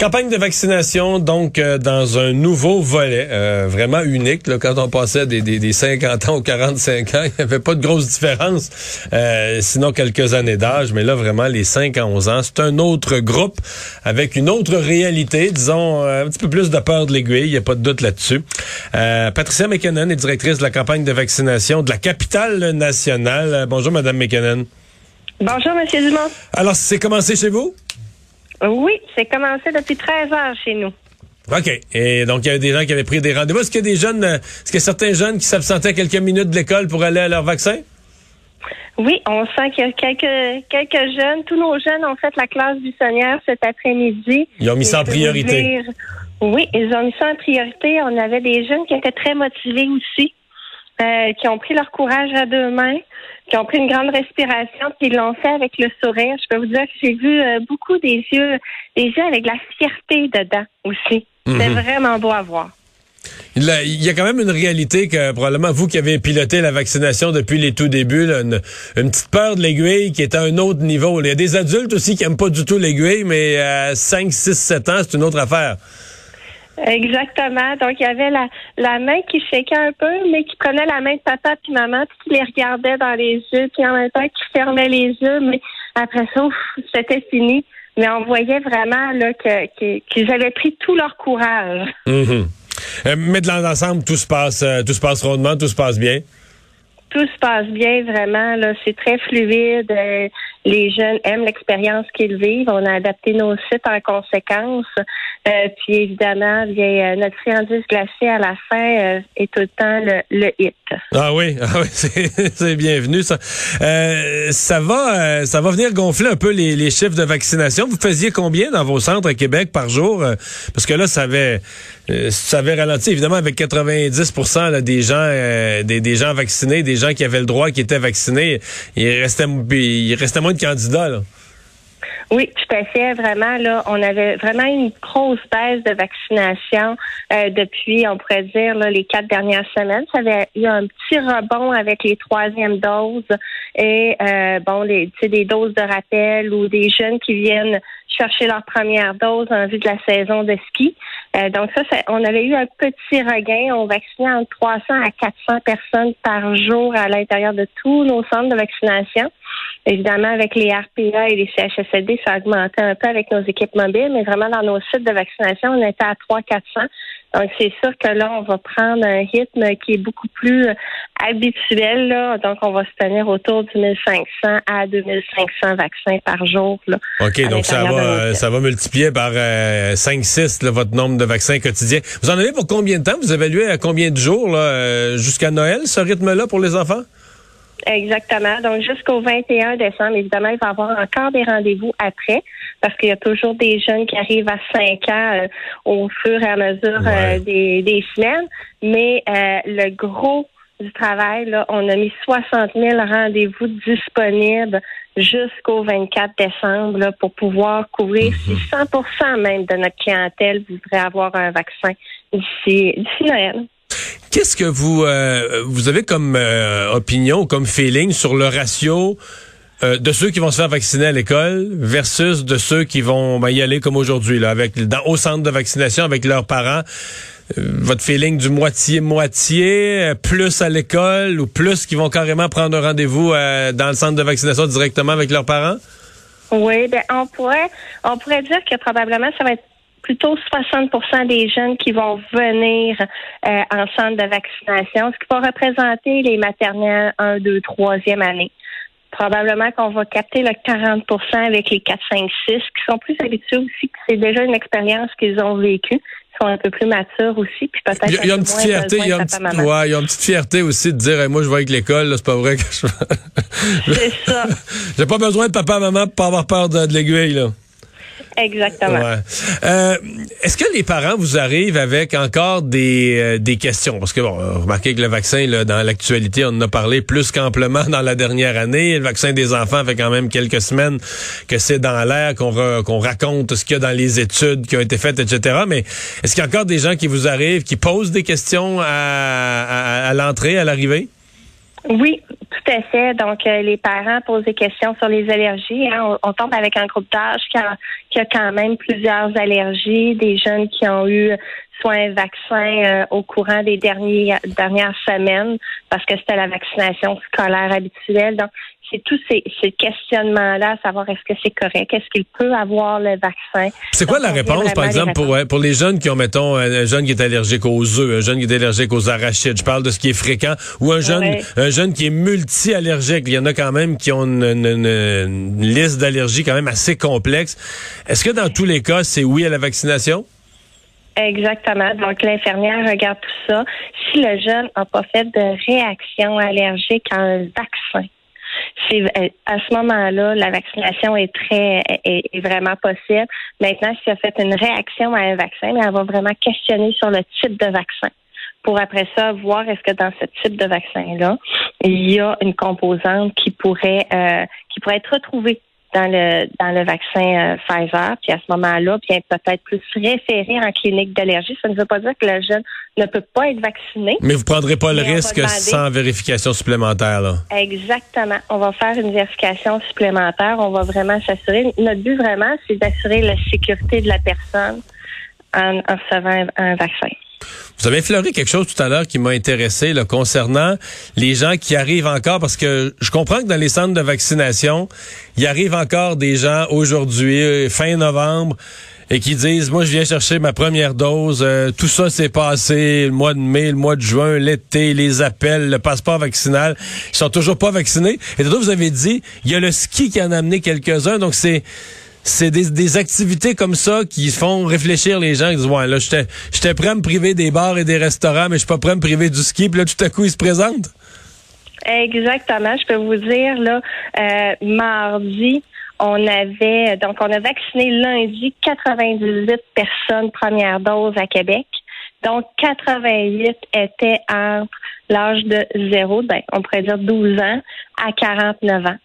Campagne de vaccination, donc, euh, dans un nouveau volet, euh, vraiment unique. Là, quand on passait des, des, des, 50 ans aux 45 ans, il n'y avait pas de grosse différence, euh, sinon quelques années d'âge. Mais là, vraiment, les 5 à 11 ans, c'est un autre groupe avec une autre réalité, disons, un petit peu plus de peur de l'aiguille, il n'y a pas de doute là-dessus. Patricia McKinnon est directrice de la campagne de vaccination de la capitale nationale. bonjour, Madame McKinnon. Bonjour, Monsieur Dumont. Alors, c'est commencé chez vous? Oui, c'est commencé depuis 13 heures chez nous. OK. Et donc, il y avait des gens qui avaient pris des rendez-vous. Est-ce qu'il y a des jeunes, euh, est-ce qu'il y a certains jeunes qui s'absentaient quelques minutes de l'école pour aller à leur vaccin? Oui, on sent qu'il y a quelques, quelques jeunes. Tous nos jeunes ont fait la classe buissonnière cet après-midi. Ils ont mis ça en priorité. oui, ils ont mis ça en priorité. On avait des jeunes qui étaient très motivés aussi, euh, qui ont pris leur courage à deux mains qui ont pris une grande respiration, puis ils l'ont fait avec le sourire. Je peux vous dire que j'ai vu euh, beaucoup des yeux, des yeux avec la fierté dedans aussi. C'était mhm. vraiment beau à voir. Il y a quand même une réalité que probablement vous qui avez piloté la vaccination depuis les tout débuts, une, petite peur de l'aiguille qui est à un autre niveau. Il y a des adultes aussi qui n'aiment pas du tout l'aiguille, mais à 5, 6, 7 ans, c'est une autre affaire. Exactement. Donc, il y avait la, la main qui shakeait un peu, mais qui prenait la main de papa et maman, puis qui les regardait dans les yeux, puis en même temps qui fermait les yeux, mais après ça, c'était fini. Mais on voyait vraiment là que, qu'ils avaient pris tout leur courage. Mm-hmm. Euh, mais de l'ensemble, tout se passe, euh, tout se passe rondement, tout se passe bien. Tout se passe bien, vraiment. Là, c'est très fluide. Euh, les jeunes aiment l'expérience qu'ils vivent. On a adapté nos sites en conséquence. Euh, puis évidemment, euh, notre friandise glacée à la fin euh, est tout le temps le, hit. Ah oui, ah oui, c'est bienvenu ça. ça va, ça va venir gonfler un peu les, les, chiffres de vaccination. Vous faisiez combien dans vos centres à Québec par jour? Parce que là, ça avait, ça avait ralenti évidemment avec 90% des gens, des, des, gens vaccinés, des gens qui avaient le droit, qui étaient vaccinés. Il restait, il restait moins de candidats. Oui, tout à fait. Vraiment, là, on avait vraiment une grosse baisse de vaccination euh, depuis, on pourrait dire, les quatre dernières semaines. Ça avait eu un petit rebond avec les troisièmes doses et euh, bon, les, des doses de rappel ou des jeunes qui viennent chercher leur première dose en vue de la saison de ski. Euh, donc ça, on avait eu un petit regain. On vaccinait entre 300 à 400 personnes par jour à l'intérieur de tous nos centres de vaccination. Évidemment, avec les RPA et les CHSLD, ça a augmenté un peu avec nos équipes mobiles, mais vraiment dans nos sites de vaccination, on était à 300-400. Donc, c'est sûr que là, on va prendre un rythme qui est beaucoup plus euh, habituel. Là. Donc, on va se tenir autour du 1500 à 2500 vaccins par jour. Là, OK, donc ça va, ça va multiplier par 5-6 euh, votre nombre de vaccins quotidiens. Vous en avez pour combien de temps? Vous évaluez à combien de jours là, euh, jusqu'à Noël, ce rythme-là pour les enfants? Exactement. Donc, jusqu'au 21 décembre, évidemment, il va y avoir encore des rendez-vous après parce qu'il y a toujours des jeunes qui arrivent à 5 ans euh, au fur et à mesure euh, des, des, semaines. Mais euh, le gros du travail, là, on a mis 60 000 rendez-vous disponibles jusqu'au 24 décembre là, pour pouvoir couvrir si 100 même de notre clientèle voudrait avoir un vaccin d'ici Noël. Qu'est-ce que vous vous avez comme opinion, comme feeling sur le ratio euh, de ceux qui vont se faire vacciner à l'école versus de ceux qui vont ben, y aller comme aujourd'hui, là, avec dans, au centre de vaccination avec leurs parents? Euh, votre feeling du moitié-moitié, euh, plus à l'école ou plus qui vont carrément prendre un rendez-vous dans le centre de vaccination directement avec leurs parents? Oui, ben on pourrait on pourrait dire que probablement ça va être plutôt 60% des jeunes qui vont venir en centre de vaccination, ce qui va représenter les maternelles 1, 2, 3e année probablement qu'on va capter le 40% avec les 4, 5, 6 qui sont plus habitués aussi, que c'est déjà une expérience qu'ils ont vécue. Un peu plus matures aussi, puis peut-être Il y a, une petite fierté, il y a une petite, ouais, il y a une petite fierté aussi de dire moi je vais avec l'école, c'est pas vrai que je C'est ça. J'ai pas besoin de papa maman pour pas avoir peur de, de l'aiguille là. Exactement. Euh, est-ce que les parents vous arrivent avec encore des, euh, des questions? Parce que, bon, remarquez que le vaccin, là, dans l'actualité, on en a parlé plus qu'amplement dans la dernière année. Le vaccin des enfants fait quand même quelques semaines que c'est dans l'air, qu'on qu'on raconte ce qu'il y a dans les études qui ont été faites, etc. Mais est-ce qu'il y a encore des gens qui vous arrivent, qui posent des questions à, à l'entrée, à l'arrivée? Oui, tout à fait. Donc, euh, les parents posent des questions sur les allergies. Hein. On, tombe avec un groupe d'âge qui a, qui a quand même plusieurs allergies, des jeunes qui ont eu soit un vaccin euh, au courant des derniers, dernières semaines parce que c'était la vaccination scolaire habituelle. C'est tous ces, ces questionnements-là, savoir est-ce que c'est correct, est-ce qu'il peut avoir le vaccin? C'est quoi la réponse, par exemple, pour, pour les jeunes qui ont, mettons, un jeune qui est allergique aux œufs, un jeune qui est allergique aux arachides, je parle de ce qui est fréquent, ou un jeune, un jeune qui est multi-allergique. Il y en a quand même qui ont une, une liste d'allergies quand même assez complexe. Est-ce que dans tous les cas, c'est oui à la vaccination? Exactement. Donc, l'infirmière regarde tout ça. Si le jeune n'a pas fait de réaction allergique à un vaccin, à ce moment-là, la vaccination est très est, vraiment possible. Maintenant, s'il a fait une réaction à un vaccin, elle va vraiment questionner sur le type de vaccin pour après ça voir est-ce que dans ce type de vaccin-là, il y a une composante qui pourrait euh, qui pourrait être retrouvée dans le dans le vaccin euh, Pfizer, puis à ce moment-là, puis peut-être plus référé en clinique d'allergie. Ça ne veut pas dire que le jeune ne peut pas être vacciné. Mais vous prendrez pas le risque sans vérification supplémentaire, là. Exactement. On va faire une vérification supplémentaire. On va vraiment s'assurer. Notre but vraiment, c'est d'assurer la sécurité de la personne en, en recevant un vaccin. Vous avez effleuré quelque chose tout à l'heure qui m'a intéressé là, concernant les gens qui arrivent encore, parce que je comprends que dans les centres de vaccination, il arrive encore des gens aujourd'hui, euh, fin novembre, et qui disent, moi je viens chercher ma première dose, euh, tout ça s'est passé le mois de mai, le mois de juin, l'été, les appels, le passeport vaccinal, ils sont toujours pas vaccinés. Et d'autres, vous avez dit, il y a le ski qui en a amené quelques-uns, donc c'est c'est des, activités comme ça qui font réfléchir les gens. Ils disent, ouais, là, j'étais prêt à me priver des bars et des restaurants, mais je suis pas prêt à me priver du ski. Puis là, tout à coup, ils se présentent. Exactement. Je peux vous dire, là, euh, mardi, on avait, donc, on a vacciné lundi 98 personnes première dose à Québec. Donc, 88 étaient entre l'âge de 0, ben, on pourrait dire 12 ans, à 49 ans.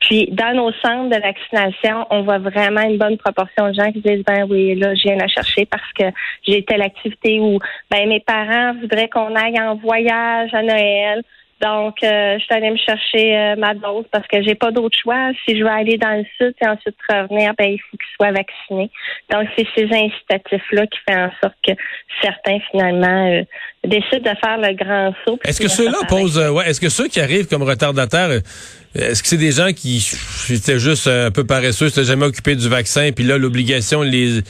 Puis, dans nos centres de vaccination, on voit vraiment une bonne proportion de gens qui disent, ben oui, là, je viens la chercher parce que j'ai telle activité ou, ben mes parents voudraient qu'on aille en voyage à Noël. Donc, euh, je suis allée me chercher euh, ma dose parce que j'ai pas d'autre choix. Si je veux aller dans le sud et ensuite revenir, ben il faut qu'ils soient vaccinés. Donc, c'est ces incitatifs-là qui font en sorte que certains, finalement, euh, décident de faire le grand saut. Est-ce que ceux-là posent, ouais, est-ce que ceux qui arrivent comme retardataires, est-ce que c'est des gens qui étaient juste un peu paresseux, s'étaient jamais occupés du vaccin, puis là, l'obligation les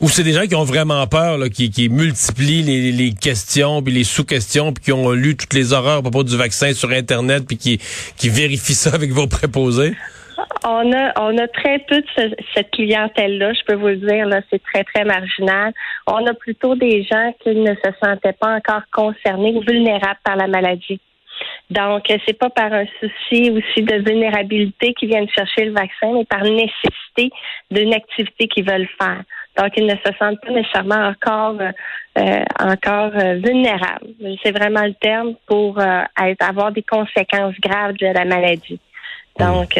ou c'est des gens qui ont vraiment peur, là, qui, qui multiplient les, les questions, puis les sous-questions, puis qui ont lu toutes les horreurs à propos du vaccin sur Internet, puis qui, qui vérifient ça avec vos préposés? On a, on a très peu de cette clientèle-là, je peux vous le dire, là, c'est très, très marginal. On a plutôt des gens qui ne se sentaient pas encore concernés ou vulnérables par la maladie. Donc, c'est pas par un souci aussi de vulnérabilité qu'ils viennent chercher le vaccin, mais par nécessité d'une activité qu'ils veulent faire. Donc, ils ne se sentent pas nécessairement encore euh, encore euh, vulnérables. C'est vraiment le terme pour euh, avoir des conséquences graves de la maladie. Donc,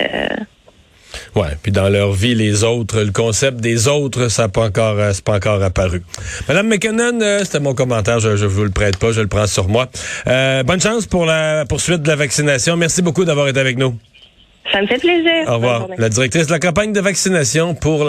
Ouais, puis dans leur vie, les autres, le concept des autres, ça n'a pas encore, c'est pas encore apparu. Madame McKinnon, c'était mon commentaire, je, je vous le prête pas, je le prends sur moi. bonne chance pour la poursuite de la vaccination. Merci beaucoup d'avoir été avec nous. Ça me fait plaisir. Au revoir. La directrice de la campagne de vaccination pour la